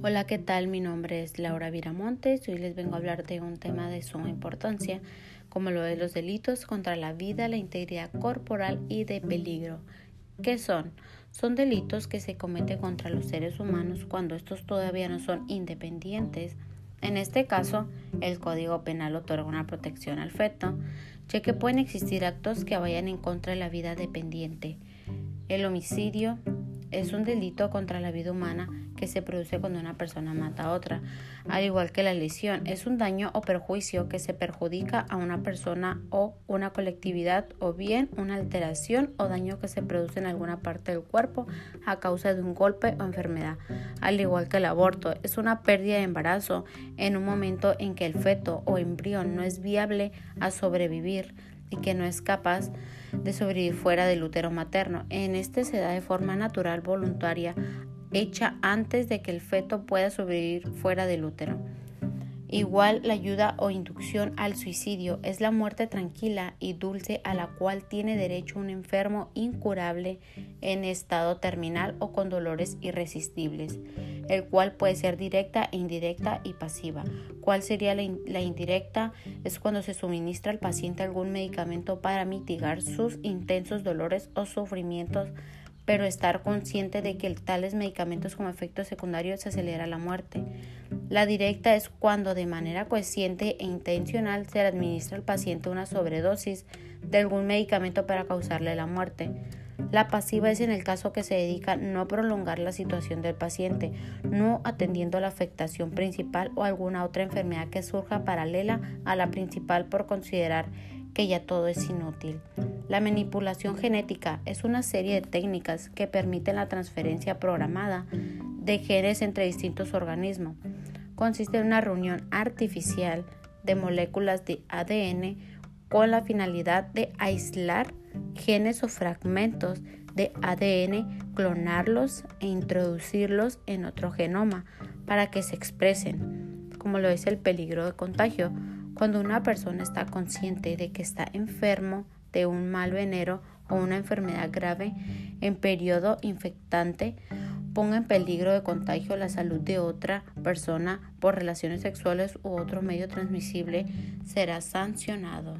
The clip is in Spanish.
Hola, ¿qué tal? Mi nombre es Laura Viramontes y hoy les vengo a hablar de un tema de suma importancia, como lo de los delitos contra la vida, la integridad corporal y de peligro. ¿Qué son? Son delitos que se cometen contra los seres humanos cuando estos todavía no son independientes. En este caso, el Código Penal otorga una protección al feto, ya que pueden existir actos que vayan en contra de la vida dependiente. El homicidio, es un delito contra la vida humana que se produce cuando una persona mata a otra, al igual que la lesión. Es un daño o perjuicio que se perjudica a una persona o una colectividad o bien una alteración o daño que se produce en alguna parte del cuerpo a causa de un golpe o enfermedad. Al igual que el aborto, es una pérdida de embarazo en un momento en que el feto o embrión no es viable a sobrevivir y que no es capaz de sobrevivir fuera del útero materno. En este se da de forma natural voluntaria hecha antes de que el feto pueda sobrevivir fuera del útero. Igual la ayuda o inducción al suicidio es la muerte tranquila y dulce a la cual tiene derecho un enfermo incurable en estado terminal o con dolores irresistibles, el cual puede ser directa, indirecta y pasiva. ¿Cuál sería la, la indirecta? Es cuando se suministra al paciente algún medicamento para mitigar sus intensos dolores o sufrimientos pero estar consciente de que tales medicamentos como efecto secundario se acelera la muerte. La directa es cuando de manera consciente e intencional se le administra al paciente una sobredosis de algún medicamento para causarle la muerte. La pasiva es en el caso que se dedica no prolongar la situación del paciente, no atendiendo la afectación principal o alguna otra enfermedad que surja paralela a la principal por considerar que ya todo es inútil. La manipulación genética es una serie de técnicas que permiten la transferencia programada de genes entre distintos organismos. Consiste en una reunión artificial de moléculas de ADN con la finalidad de aislar genes o fragmentos de ADN, clonarlos e introducirlos en otro genoma para que se expresen, como lo es el peligro de contagio. Cuando una persona está consciente de que está enfermo de un mal venero o una enfermedad grave en periodo infectante, ponga en peligro de contagio la salud de otra persona por relaciones sexuales u otro medio transmisible, será sancionado.